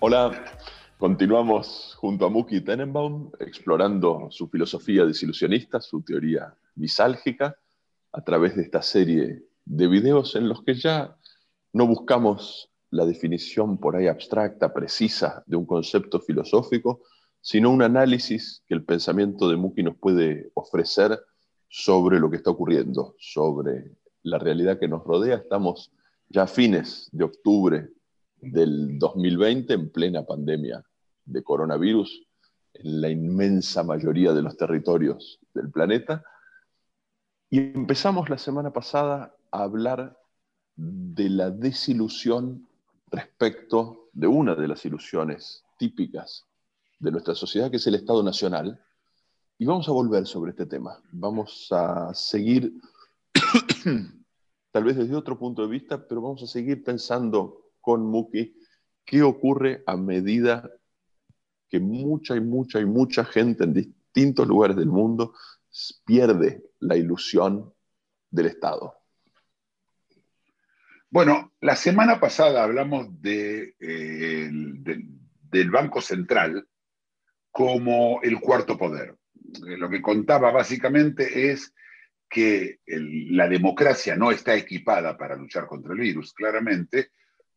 Hola, continuamos junto a Muki Tenenbaum explorando su filosofía desilusionista, su teoría misálgica, a través de esta serie de videos en los que ya no buscamos la definición por ahí abstracta, precisa de un concepto filosófico, sino un análisis que el pensamiento de Muki nos puede ofrecer sobre lo que está ocurriendo, sobre la realidad que nos rodea. Estamos ya a fines de octubre del 2020, en plena pandemia de coronavirus, en la inmensa mayoría de los territorios del planeta. Y empezamos la semana pasada a hablar de la desilusión respecto de una de las ilusiones típicas de nuestra sociedad, que es el Estado Nacional. Y vamos a volver sobre este tema. Vamos a seguir, tal vez desde otro punto de vista, pero vamos a seguir pensando con Muki qué ocurre a medida que mucha y mucha y mucha gente en distintos lugares del mundo pierde la ilusión del Estado. Bueno, la semana pasada hablamos eh, el- del- Banco Central como el cuarto poder. Eh, Lo que contaba básicamente es que la democracia no está equipada para luchar contra el virus, claramente.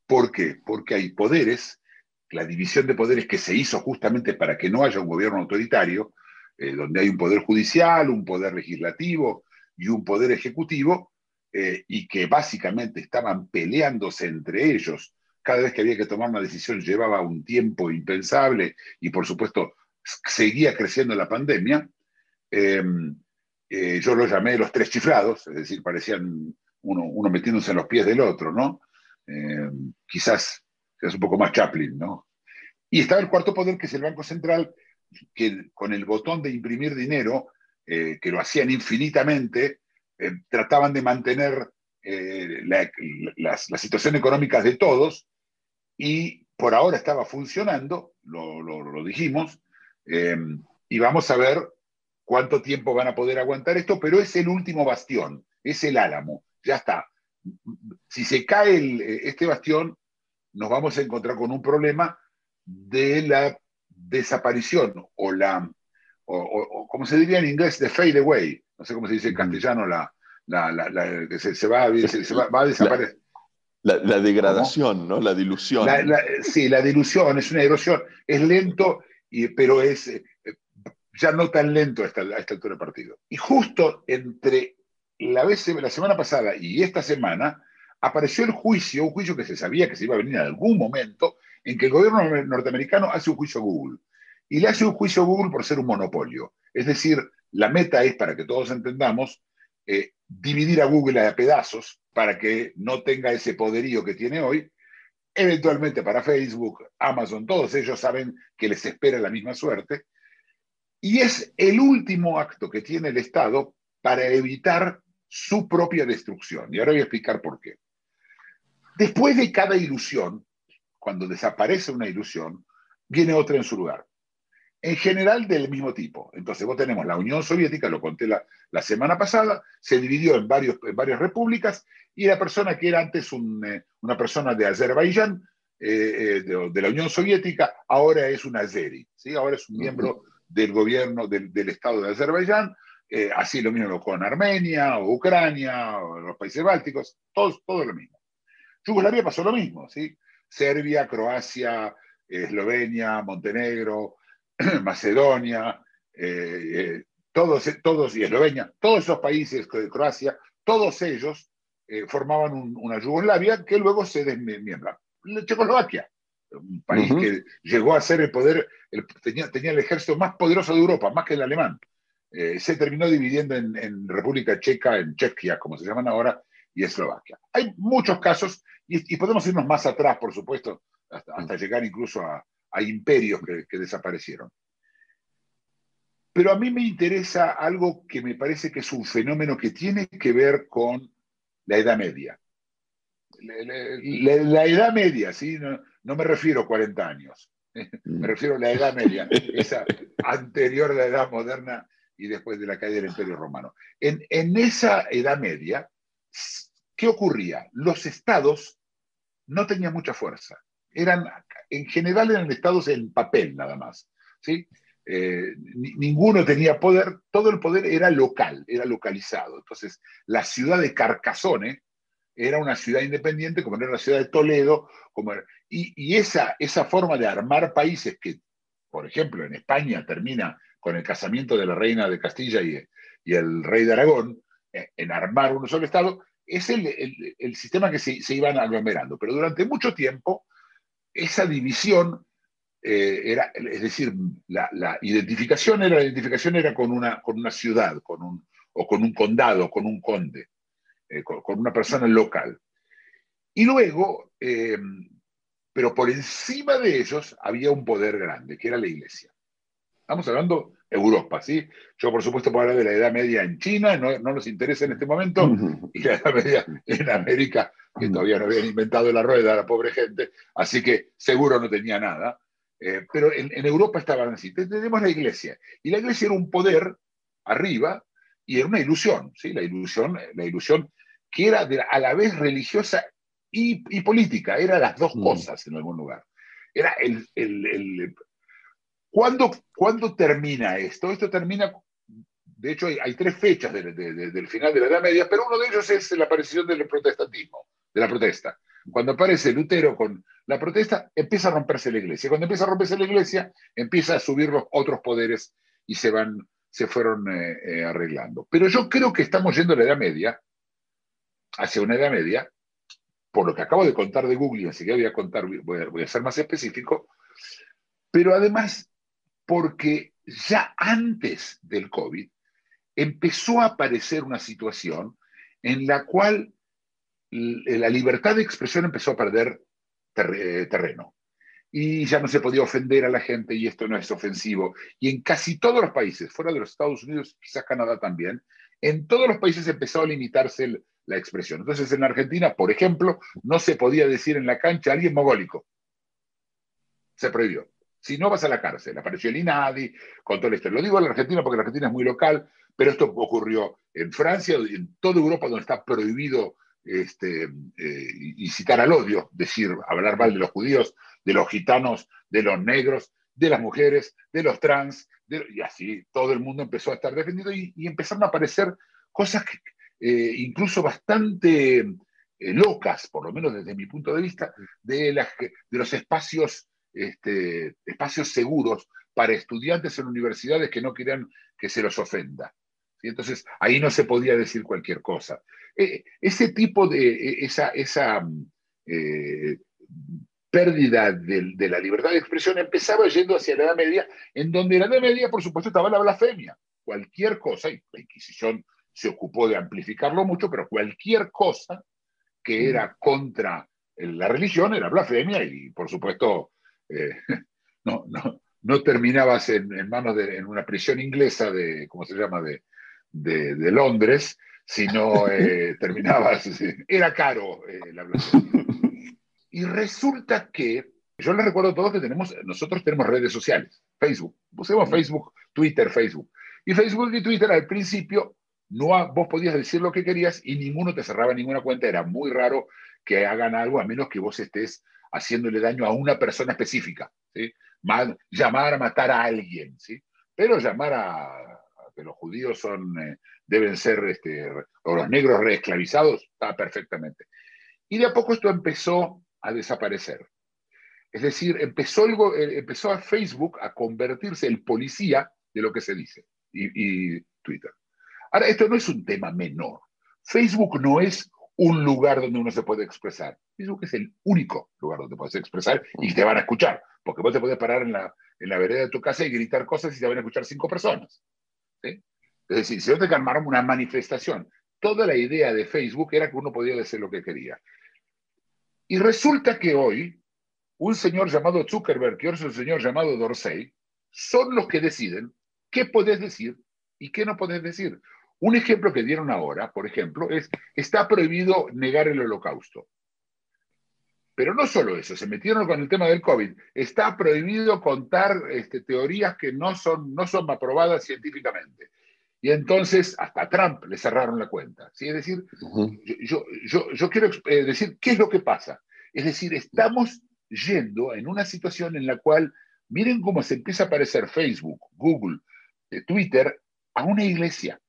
¿Por qué? Porque hay poderes, la división de poderes que se hizo justamente para que no haya un gobierno autoritario, eh, donde hay un poder judicial, un poder legislativo y un poder ejecutivo, eh, y que básicamente estaban peleándose entre ellos. Cada vez que había que tomar una decisión llevaba un tiempo impensable y por supuesto seguía creciendo la pandemia. Eh, eh, yo lo llamé los tres chiflados, es decir, parecían uno, uno metiéndose en los pies del otro, ¿no? Eh, quizás es un poco más Chaplin, ¿no? Y estaba el cuarto poder, que es el Banco Central, que con el botón de imprimir dinero, eh, que lo hacían infinitamente, eh, trataban de mantener eh, la, las, las situaciones económicas de todos y por ahora estaba funcionando, lo, lo- dijimos, eh, y vamos a ver cuánto tiempo van a poder aguantar esto, pero es el último bastión, es el álamo, ya está. Si se cae el- este bastión, nos vamos a encontrar con un problema de la desaparición o la, o, o- como se diría en inglés, de fade away, no sé cómo se dice en castellano, la, la, la- la- que se, se va, a- se, se va, va a desaparecer. La, degradación, ¿no? La dilución. Sí, la dilución es una erosión, es lento, y, pero es eh, ya no tan lento a esta, a esta altura del partido. Y justo entre la, vez, la semana pasada y esta semana apareció el juicio, un juicio que se sabía que se iba a venir en algún momento, en que el gobierno norteamericano hace un juicio a Google. Y le hace un juicio a Google por ser un monopolio. Es decir, la meta es, para que todos entendamos, eh, dividir a Google a pedazos para que no tenga ese poderío que tiene hoy. Eventualmente para Facebook, Amazon, todos ellos saben que les espera la misma suerte. Y es el último acto que tiene el Estado para evitar su propia destrucción. Y ahora voy a explicar por qué. Después de cada ilusión, cuando desaparece una ilusión, viene otra en su lugar. En general del mismo tipo. Entonces, vos tenemos la Unión Soviética, lo conté la, la semana pasada, se dividió en, varios, en varias repúblicas y la persona que era antes un, eh, una persona de Azerbaiyán, eh, eh, de, de la Unión Soviética, ahora es un azeri, ¿sí? ahora es un miembro del gobierno del, del Estado de Azerbaiyán, así lo mismo con Armenia o Ucrania o los países bálticos, todo, todo lo mismo. Yugoslavia pasó lo mismo, ¿sí? Serbia, Croacia, Eslovenia, Montenegro, Macedonia, eh, eh, todos, todos, y Eslovenia, todos esos países de Croacia, todos ellos eh, formaban un, una Yugoslavia que luego se desmiembra. Checoslovaquia, un país que llegó a ser el poder, el- tenía, tenía el ejército más poderoso de Europa, más que el alemán. Se terminó dividiendo en, en República Checa, en Chequia, como se llaman ahora, y Eslovaquia. Hay muchos casos, y, y podemos irnos más atrás, por supuesto, hasta, hasta llegar incluso a, a imperios que, que desaparecieron. Pero a mí me interesa algo que me parece que es un fenómeno que tiene que ver con la Edad Media. la, la Edad Media, ¿sí? No, no me refiero a 40 años, me refiero a la Edad Media, esa anterior a la Edad Moderna y después de la caída del Imperio Romano. En, en esa Edad Media, ¿qué ocurría? Los estados no tenían mucha fuerza. Eran, en general eran estados en papel nada más. ¿sí? Eh, ninguno tenía poder, todo el poder era local, era localizado. Entonces, la ciudad de Carcassonne era una ciudad independiente, como era la ciudad de Toledo, como y, y, esa, esa forma de armar países que, por ejemplo, en España termina con el casamiento de la reina de Castilla y, y el rey de Aragón, eh, en armar un solo Estado, es el, el, el sistema que se, se, iban aglomerando. Pero durante mucho tiempo, esa división eh, era, es decir, la, identificación era, la identificación era con una, con una ciudad, con un, o con un condado, con un conde, eh, con, con, una persona local. Y luego, eh, pero por encima de ellos había un poder grande, que era la iglesia. Estamos hablando Europa, ¿sí? Yo, por supuesto, puedo hablar de la Edad Media en China, no, no nos interesa en este momento, y la Edad Media en América, que todavía no habían inventado la rueda, la pobre gente, así que seguro no tenía nada. Eh, pero en, en, Europa estaban así. Tenemos la iglesia, y la iglesia era un poder arriba, y era una ilusión, ¿sí? La ilusión, la ilusión que era de, a la vez religiosa y, y, política, era las dos cosas en algún lugar. Era el, el, el ¿Cuándo, ¿Cuándo, termina esto? Esto termina, de hecho hay, tres fechas de, de, de, del final de la Edad Media, pero uno de ellos es la aparición del protestantismo, de la protesta. Cuando aparece Lutero con la protesta, empieza a romperse la iglesia. Cuando empieza a romperse la iglesia, empieza a subir los otros poderes y se van, se fueron eh, eh, arreglando. Pero yo creo que estamos yendo a la Edad Media, hacia una Edad Media, por lo que acabo de contar de Google, y enseguida voy a contar, voy a ser más específico, pero además porque ya antes del COVID empezó a aparecer una situación en la cual la libertad de expresión empezó a perder terreno. Y ya no se podía ofender a la gente y esto no es ofensivo. Y en casi todos los países, fuera de los Estados Unidos, quizás Canadá también, en todos los países empezó a limitarse la expresión. Entonces en Argentina, por ejemplo, no se podía decir en la cancha a alguien mogólico. Se prohibió. Si no, vas a la cárcel. Apareció el INADI, con todo esto. Lo digo en la Argentina porque la Argentina es muy local, pero esto ocurrió en Francia, en toda Europa, donde está prohibido este, eh, incitar al odio, decir, hablar mal de los judíos, de los gitanos, de los negros, de las mujeres, de los trans, y así todo el mundo empezó a estar defendido y, empezaron a aparecer cosas que, eh, incluso bastante eh, locas, por lo menos desde mi punto de vista, de los espacios este, espacios seguros para estudiantes en universidades que no quieran que se los ofenda. ¿sí? Entonces, ahí no se podía decir cualquier cosa. Eh, ese tipo de, e, esa, esa eh, pérdida de, de, la libertad de expresión empezaba yendo hacia la Edad Media, en donde en la Edad Media, por supuesto, estaba la blasfemia. Cualquier cosa, y la Inquisición se ocupó de amplificarlo mucho, pero cualquier cosa que era contra la religión era blasfemia y, por supuesto, eh, no, no, no, terminabas en, en manos de en una prisión inglesa de, ¿cómo se llama?, de, de, de Londres, sino eh, terminabas, era caro eh, la. Y resulta que, yo les recuerdo a todos que tenemos, nosotros tenemos redes sociales, Facebook, usemos Facebook, Twitter, Facebook. Y Facebook y Twitter al principio no, vos podías decir lo que querías y ninguno te cerraba ninguna cuenta, era muy raro que hagan algo a menos que vos estés haciéndole daño a una persona específica. ¿sí? Llamar a matar a alguien, ¿sí? pero llamar a, que los judíos son, eh, deben ser, este, o los negros reesclavizados, está perfectamente. Y de a poco esto empezó a desaparecer. Es decir, empezó, eh, empezó a Facebook a convertirse el policía de lo que se dice, y, y Twitter. Ahora, esto no es un tema menor. Facebook no es un lugar donde uno se puede expresar. Facebook es el único lugar donde puedes expresar y te van a escuchar, porque vos te puedes parar en la, en la vereda de tu casa y gritar cosas y te van a escuchar cinco personas. ¿sí? Es decir, si yo te calmaron una manifestación, toda la idea de Facebook era que uno podía decir lo que quería. Y resulta que hoy, un señor llamado Zuckerberg y otro señor llamado Dorsey son los que deciden qué podés decir y qué no podés decir. Un ejemplo que dieron ahora, por ejemplo, es, está prohibido negar el holocausto. Pero no solo eso, se metieron con el tema del COVID. Está prohibido contar este, teorías que no son, no son aprobadas científicamente. Y entonces hasta Trump le cerraron la cuenta. ¿sí? Es decir, yo, yo, yo, quiero eh, decir qué es lo que pasa. Es decir, estamos yendo en una situación en la cual, miren cómo se empieza a aparecer Facebook, Google, eh, Twitter, a una iglesia.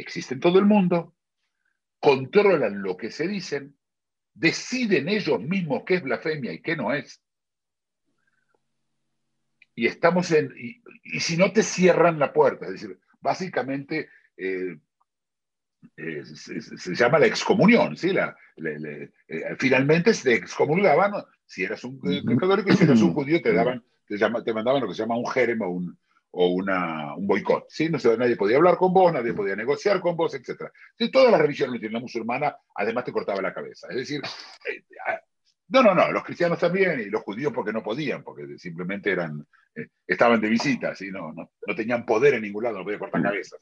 Existe en todo el mundo, controlan lo que se dicen, deciden ellos mismos qué es blasfemia y qué no es. Y estamos en. Y, si no te cierran la puerta, es decir, básicamente eh, eh, se, llama la excomunión, ¿sí? La, eh, finalmente se excomulgaban, si eras un católico y si eras un judío te daban, te, te mandaban lo que se llama un jerem o un, o una, un boicot. ¿sí? No nadie podía hablar con vos, nadie podía negociar con vos, etc. ¿Sí? Todas las religiones, la musulmana, además te cortaba la cabeza. Es decir, eh, no, no, no, los cristianos también y los judíos porque no podían, porque simplemente eran, eh, estaban de visita, ¿sí? no, no, no, tenían poder en ningún lado, no podían cortar cabezas.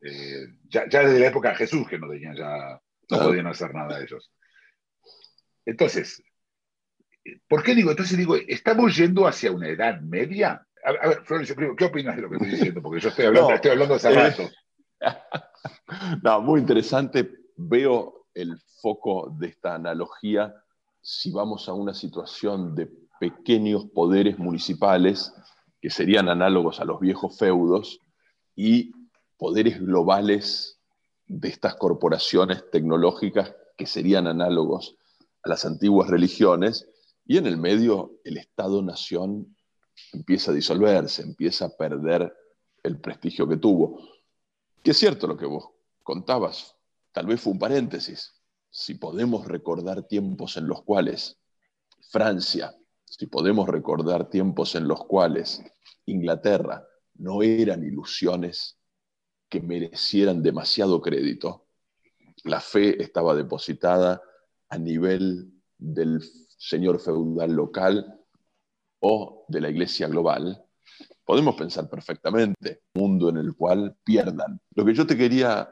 Eh, ya, ya, desde la época de Jesús que no tenían, ya no podían hacer nada de ellos. Entonces, ¿por qué digo? Entonces digo, ¿estamos yendo hacia una edad media? A, ver, Florencio, ¿qué opinas de lo que estoy diciendo? Porque yo estoy hablando, estoy hablando hace rato. no, muy interesante. Veo el foco de esta analogía si vamos a una situación de pequeños poderes municipales que serían análogos a los viejos feudos y poderes globales de estas corporaciones tecnológicas que serían análogos a las antiguas religiones, y en el medio el Estado-Nación empieza a disolverse, empieza a perder el prestigio que tuvo. Que es cierto lo que vos contabas, tal vez fue un paréntesis. Si podemos recordar tiempos en los cuales Francia, si podemos recordar tiempos en los cuales Inglaterra no eran ilusiones que merecieran demasiado crédito, la fe estaba depositada a nivel del señor feudal local o de la iglesia global, podemos pensar perfectamente un mundo en el cual pierdan. Lo que yo te quería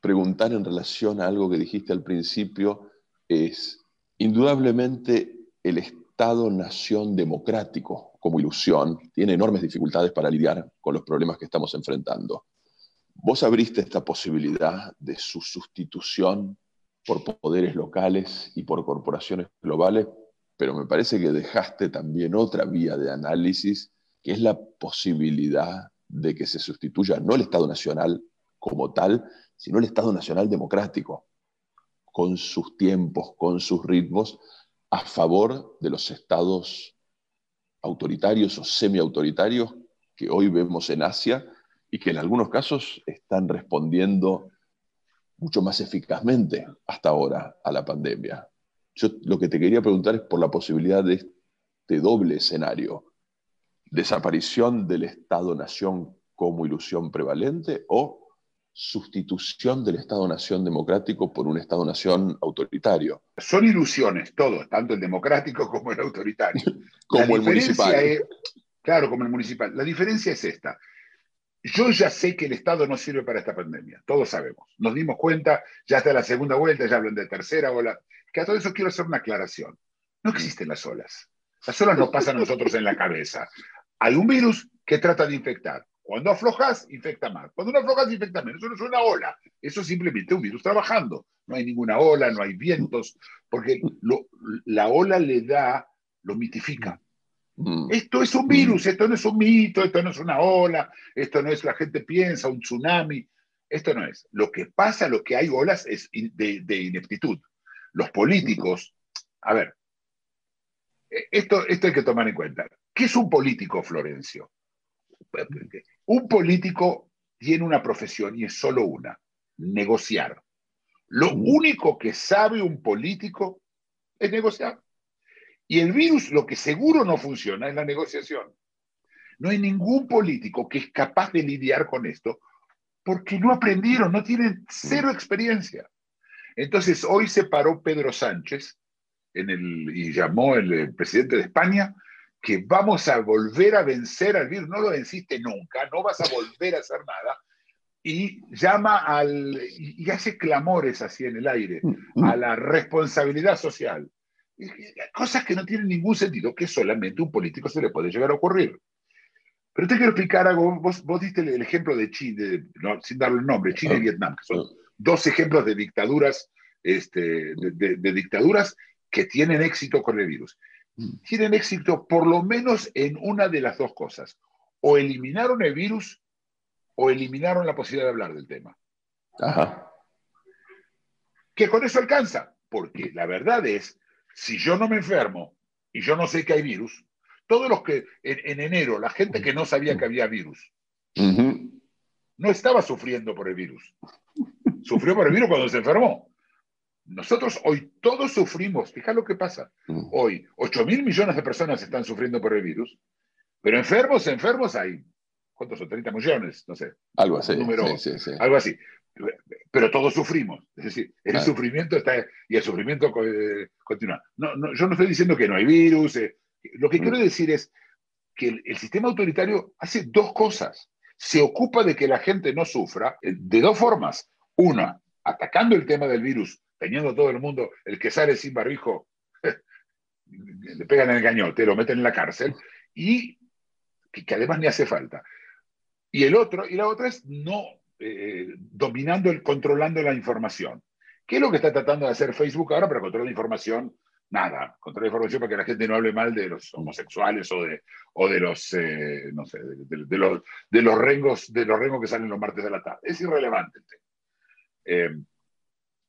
preguntar en relación a algo que dijiste al principio es, indudablemente el Estado-nación democrático como ilusión tiene enormes dificultades para lidiar con los problemas que estamos enfrentando. Vos abriste esta posibilidad de su sustitución por poderes locales y por corporaciones globales pero me parece que dejaste también otra vía de análisis, que es la posibilidad de que se sustituya no el Estado Nacional como tal, sino el Estado Nacional democrático, con sus tiempos, con sus ritmos, a favor de los estados autoritarios o semiautoritarios que hoy vemos en Asia y que en algunos casos están respondiendo mucho más eficazmente hasta ahora a la pandemia. Yo lo que te quería preguntar es por la posibilidad de este doble escenario. Desaparición del Estado-Nación como ilusión prevalente o sustitución del Estado-Nación democrático por un Estado-Nación autoritario. Son ilusiones todos, tanto el democrático como el autoritario. como el municipal. claro, como el municipal. La diferencia es esta. Yo ya sé que el Estado no sirve para esta pandemia, todos sabemos. Nos dimos cuenta, ya está la segunda vuelta, ya hablan de tercera ola que a todo eso quiero hacer una aclaración. No existen las olas. Las olas no pasan a nosotros en la cabeza. Hay un virus que trata de infectar. Cuando aflojas, infecta más. Cuando no aflojas, infecta menos. Eso no es una ola. Eso es simplemente un virus trabajando. No hay ninguna ola, no hay vientos, porque la ola le da, lo mitifica. Mm. Esto es un virus, esto no es un mito, esto no es una ola, esto no es la gente piensa, un tsunami. Esto no es. Lo que pasa, lo que hay olas es de ineptitud los políticos, a ver, e, esto, esto hay que tomar en cuenta. ¿Qué es un político, Florencio? Un político tiene una profesión y es solo una, negociar. Lo único que sabe un político es negociar. Y el virus lo que seguro no funciona es la negociación. No hay ningún político que es capaz de lidiar con esto porque no aprendieron, no tienen cero experiencia. Entonces, hoy se paró Pedro Sánchez en el, y llamó el, presidente de España que vamos a volver a vencer al virus. No lo venciste nunca, no vas a volver a hacer nada. Y llama al, y hace clamores así en el aire, a la responsabilidad social. Cosas que no tienen ningún sentido, que solamente un político se le puede llegar a ocurrir. Pero te quiero explicar algo. Vos, vos diste el ejemplo de Chile, sin darle el nombre, Chile y Vietnam, que son dos ejemplos de dictaduras, este, de, dictaduras que tienen éxito con el virus. Tienen éxito por lo menos en una de las dos cosas. O eliminaron el virus o eliminaron la posibilidad de hablar del tema. Ajá. Que con eso alcanza, porque la verdad es, si yo no me enfermo y yo no sé que hay virus, todos los que en, enero, la gente que no sabía que había virus, no estaba sufriendo por el virus. Sufrió por el virus cuando se enfermó. Nosotros hoy todos sufrimos. Fija lo que pasa. Hoy 8 mil millones de personas están sufriendo por el virus, pero enfermos, enfermos hay. ¿Cuántos son? 30 millones, no sé. Algo así. Algo así. Pero todos sufrimos. Es decir, el sufrimiento está y el sufrimiento eh, continúa. No, no, yo no estoy diciendo que no hay virus. Eh, lo que quiero decir es que el, sistema autoritario hace dos cosas. Se ocupa de que la gente no sufra eh, de dos formas. Una, atacando el tema del virus, teniendo todo el mundo, el que sale sin barbijo, le pegan el gañote, lo meten en la cárcel, y que, además ni hace falta. Y el otro, y la otra es no eh, dominando, el, controlando la información. ¿Qué es lo que está tratando de hacer Facebook ahora para controlar la información nada, contra la información para que la gente no hable mal de los homosexuales o de, o de los, eh, no sé, de, los, de los rengos, de los rengos que salen los martes de la tarde. Es irrelevante eh,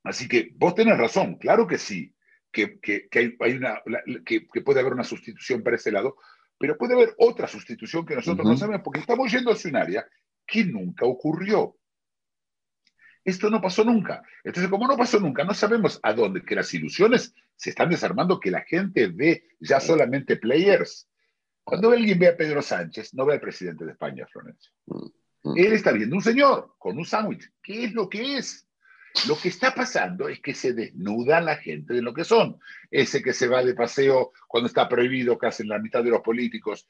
así que vos tenés razón, claro que sí, que, que, hay, una, que, puede haber una sustitución para ese lado, pero puede haber otra sustitución que nosotros no sabemos, porque estamos yendo hacia un área que nunca ocurrió. Esto no pasó nunca. Entonces, como no pasó nunca, no sabemos a dónde, que las ilusiones se están desarmando, que la gente ve ya solamente players. Cuando alguien ve a Pedro Sánchez, no ve al presidente de España, Florencia. Mm, mm. Él está viendo un señor con un sándwich. ¿Qué es lo que es? Lo que está pasando es que se desnuda la gente de lo que son. Ese que se va de paseo cuando está prohibido, que hacen la mitad de los políticos.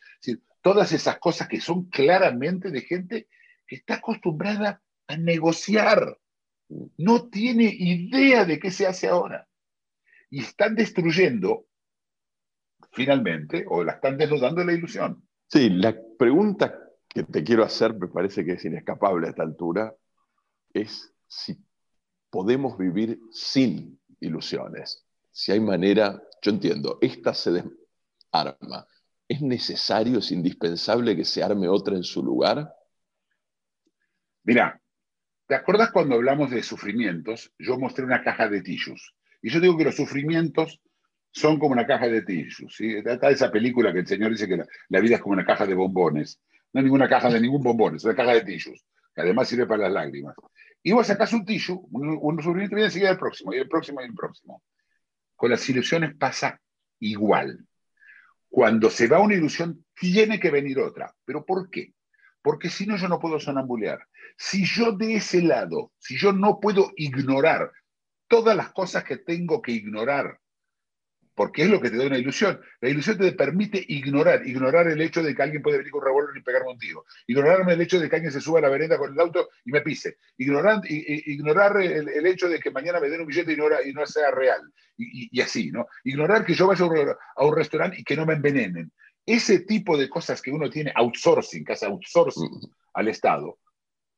todas esas cosas que son claramente de gente que está acostumbrada a negociar no tiene idea de qué se hace ahora. Y están destruyendo, finalmente, o la están desnudando la ilusión. Sí, la pregunta que te quiero hacer, me parece que es inescapable a esta altura, es si podemos vivir sin ilusiones. Si hay manera, yo entiendo, esta se desarma. ¿Es necesario, es indispensable que se arme otra en su lugar? Mira, ¿Te acuerdas cuando hablamos de sufrimientos? Yo mostré una caja de tissues. Y yo digo que los sufrimientos son como una caja de tissues. ¿sí? Está esa película que el señor dice que la, vida es como una caja de bombones. No hay ninguna caja de ningún bombón, es una caja de tissues, además sirve para las lágrimas. Y vos sacás un tissue, un, sufrimiento viene enseguida el próximo, y el próximo, y el próximo. Con las ilusiones pasa igual. Cuando se va una ilusión, tiene que venir otra. ¿Pero por qué? Porque si no, yo no puedo sonambulear. Si yo de ese lado, si yo no puedo ignorar todas las cosas que tengo que ignorar, porque es lo que te da una ilusión. La ilusión te permite ignorar, ignorar el hecho de que alguien puede venir con un revólver y pegarme un tiro, ignorarme el hecho de que alguien se suba a la vereda con el auto y me pise, ignorar, ignorar el, hecho de que mañana me den un billete y no, y no sea real, y, así, ¿no? Ignorar que yo vaya a un, restaurante y que no me envenenen. Ese tipo de cosas que uno tiene outsourcing, que hace outsourcing mm. al Estado,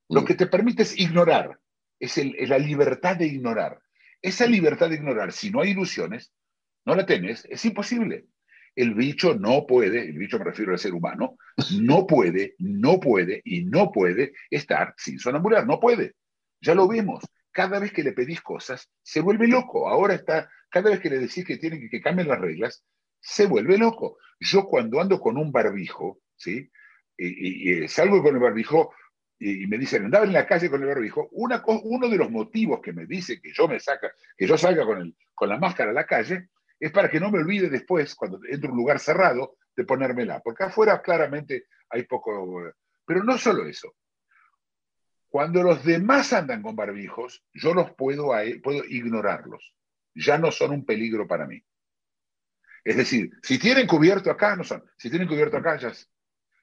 lo que te permite es ignorar, es, la libertad de ignorar. Esa libertad de ignorar, si no hay ilusiones, no la tenés, es imposible. El bicho no puede, el bicho me refiero al ser humano, no puede, no puede y no puede estar sin sonambular, no puede. Ya lo vimos. Cada vez que le pedís cosas, se vuelve loco. Ahora está, cada vez que le decís que tienen que, que cambien las reglas, se vuelve loco. Yo cuando ando con un barbijo, ¿sí? y salgo con el barbijo, y, me dicen, andaba en la calle con el barbijo, una, uno de los motivos que me dice que yo me saca, que yo salga con, el, con la máscara a la calle, es para que no me olvide después, cuando entro a un lugar cerrado, de ponérmela. Porque afuera claramente hay poco... Pero no solo eso. Cuando los demás andan con barbijos, yo los puedo, puedo ignorarlos. Ya no son un peligro para mí. Es decir, si tienen cubierto acá, no son. Si tienen cubierto acá, ya...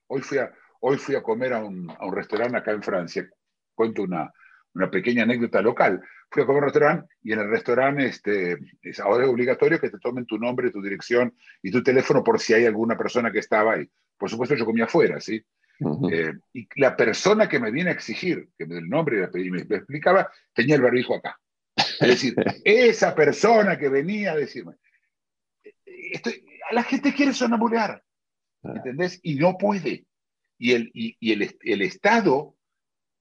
Hoy fui a, Hoy fui a comer a un, restaurante acá en Francia. Cuento una, una pequeña anécdota local. Fui a comer a un restaurante y en el restaurante este, es, ahora es obligatorio que te tomen tu nombre, tu dirección y tu teléfono por si hay alguna persona que estaba ahí. Por supuesto, yo comía afuera, ¿sí? Eh, y la persona que me viene a exigir que me dé el nombre y me, me explicaba tenía el barbijo acá. Es decir, esa persona que venía a decirme, estoy, a la gente quiere sonambulear, ah. ¿entendés? Y no puede. Y, el, y, el, el, Estado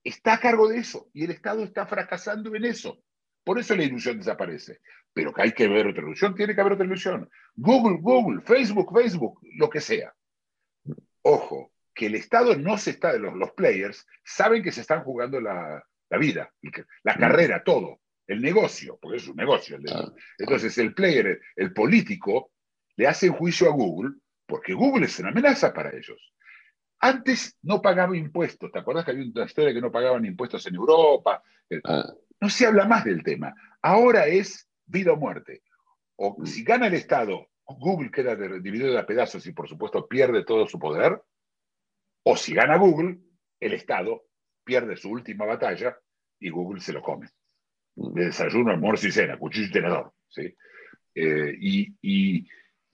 está a cargo de eso, y el Estado está fracasando en eso. Por eso la ilusión desaparece. Pero que hay que ver otra ilusión, tiene que haber otra ilusión. Google, Google, Facebook, Facebook, lo que sea. Ojo, que el Estado no se está, los, los players saben que se están jugando la, la vida, la carrera, todo, el negocio, porque es un negocio. Ah. Entonces el player, el político, le hacen juicio a Google porque Google es una amenaza para ellos. Antes no pagaba impuestos, ¿te acuerdas que había una historia que no pagaban impuestos en Europa? Ah. No se habla más del tema. Ahora es vida o muerte. O mm. si gana el Estado, Google queda dividido a pedazos y por supuesto pierde todo su poder. O si gana Google, el Estado pierde su última batalla y Google se lo come. Mm. De desayuno, almuerzo y cena, cuchillo y tenedor. ¿sí? Eh, y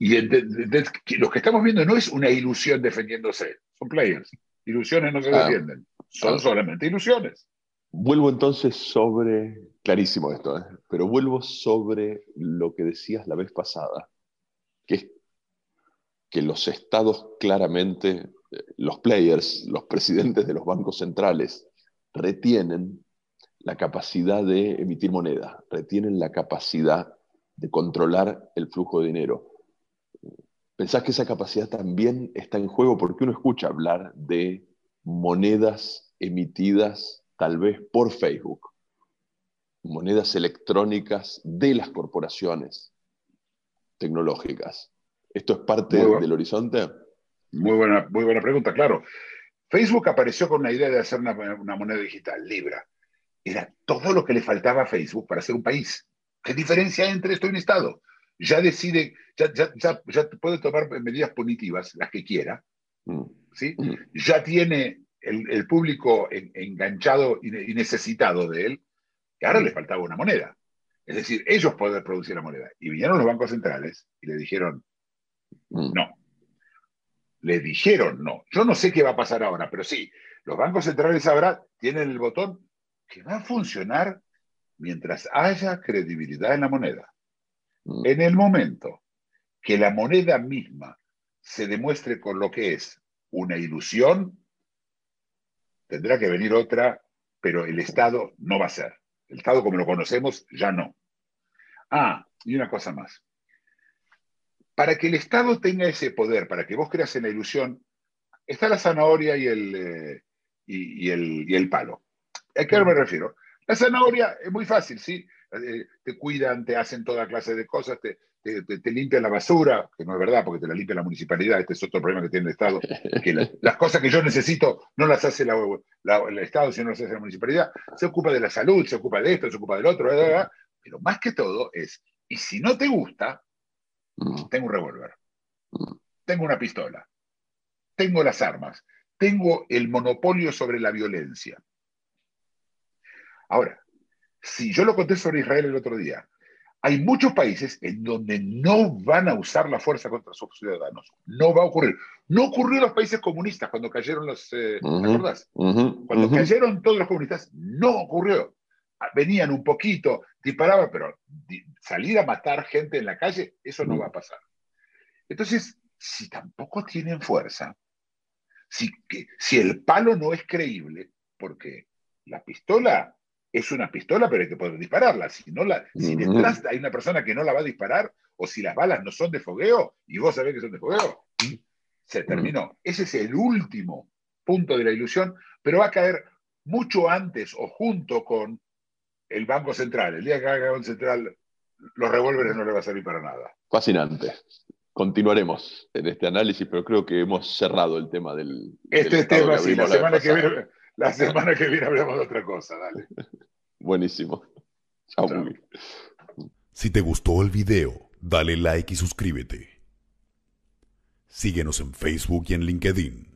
y lo que estamos viendo no es una ilusión defendiéndose, son players. Ilusiones no se ah. defienden, son solamente ilusiones. Vuelvo entonces sobre, clarísimo esto, ¿eh? pero vuelvo sobre lo que decías la vez pasada, que es que los estados claramente, eh, los players, los presidentes de los bancos centrales, retienen la capacidad de emitir moneda, retienen la capacidad de controlar el flujo de dinero ¿Pensás que esa capacidad también está en juego? Porque uno escucha hablar de monedas emitidas tal vez por Facebook, monedas electrónicas de las corporaciones tecnológicas. ¿Esto es parte del horizonte? Muy buena, muy buena pregunta, claro. Facebook apareció con la idea de hacer una, una, moneda digital, Libra. Era todo lo que le faltaba a Facebook para ser un país. ¿Qué diferencia hay entre esto y un Estado? Ya decide, ya, ya, ya, puede tomar medidas punitivas, las que quiera, mm. ¿sí? Mm. ya tiene el, el público enganchado y, necesitado de él, que ahora mm. le faltaba una moneda. Es decir, ellos pueden producir la moneda. Y vinieron los bancos centrales y le dijeron, no. Le dijeron no. Yo no sé qué va a pasar ahora, pero sí, los bancos centrales ahora tienen el botón que va a funcionar mientras haya credibilidad en la moneda. Mm. En el momento que la moneda misma se demuestre con lo que es una ilusión, tendrá que venir otra, pero el Estado no va a ser. El Estado como lo conocemos ya no. Ah, y una cosa más. Para que el Estado tenga ese poder, para que vos creas en la ilusión, está la zanahoria y el, eh, y, el, y el palo. ¿A qué me mm. refiero? La zanahoria es muy fácil, ¿sí? Eh, te cuidan, te hacen toda clase de cosas, te, te, limpian la basura, que no es verdad porque te la limpia la municipalidad, este es otro problema que tiene el Estado, que las cosas que yo necesito no las hace el Estado, sino las hace la municipalidad, se ocupa de la salud, se ocupa de esto, se ocupa del otro, pero más que todo es, y si no te gusta, mm. tengo un revólver, mm. tengo una pistola, tengo las armas, tengo el monopolio sobre la violencia. Ahora, si yo lo conté sobre Israel el otro día, hay muchos países en donde no van a usar la fuerza contra sus ciudadanos. No va a ocurrir. No ocurrió en los países comunistas cuando cayeron los... Eh, cuando cayeron todos los comunistas, no ocurrió. Ah, venían un poquito, disparaban, pero salir a matar gente en la calle, eso no va a pasar. Entonces, si tampoco tienen fuerza, si, si el palo no es creíble, porque la pistola es una pistola, pero hay que poder dispararla. Si, no la, si detrás hay una persona que no la va a disparar, o si las balas no son de fogueo, y vos sabés que son de fogueo, se terminó. Ese es el último punto de la ilusión, pero va a caer mucho antes o junto con el Banco Central. El día que haga el Banco Central, los revólveres no le va a servir para nada. Fascinante. Continuaremos en este análisis, pero creo que hemos cerrado el tema del. Este tema, sí, la semana que viene la semana que viene hablamos de otra cosa, dale. Buenísimo. Chao. Si te gustó el video, dale like y suscríbete. Síguenos en Facebook y en LinkedIn.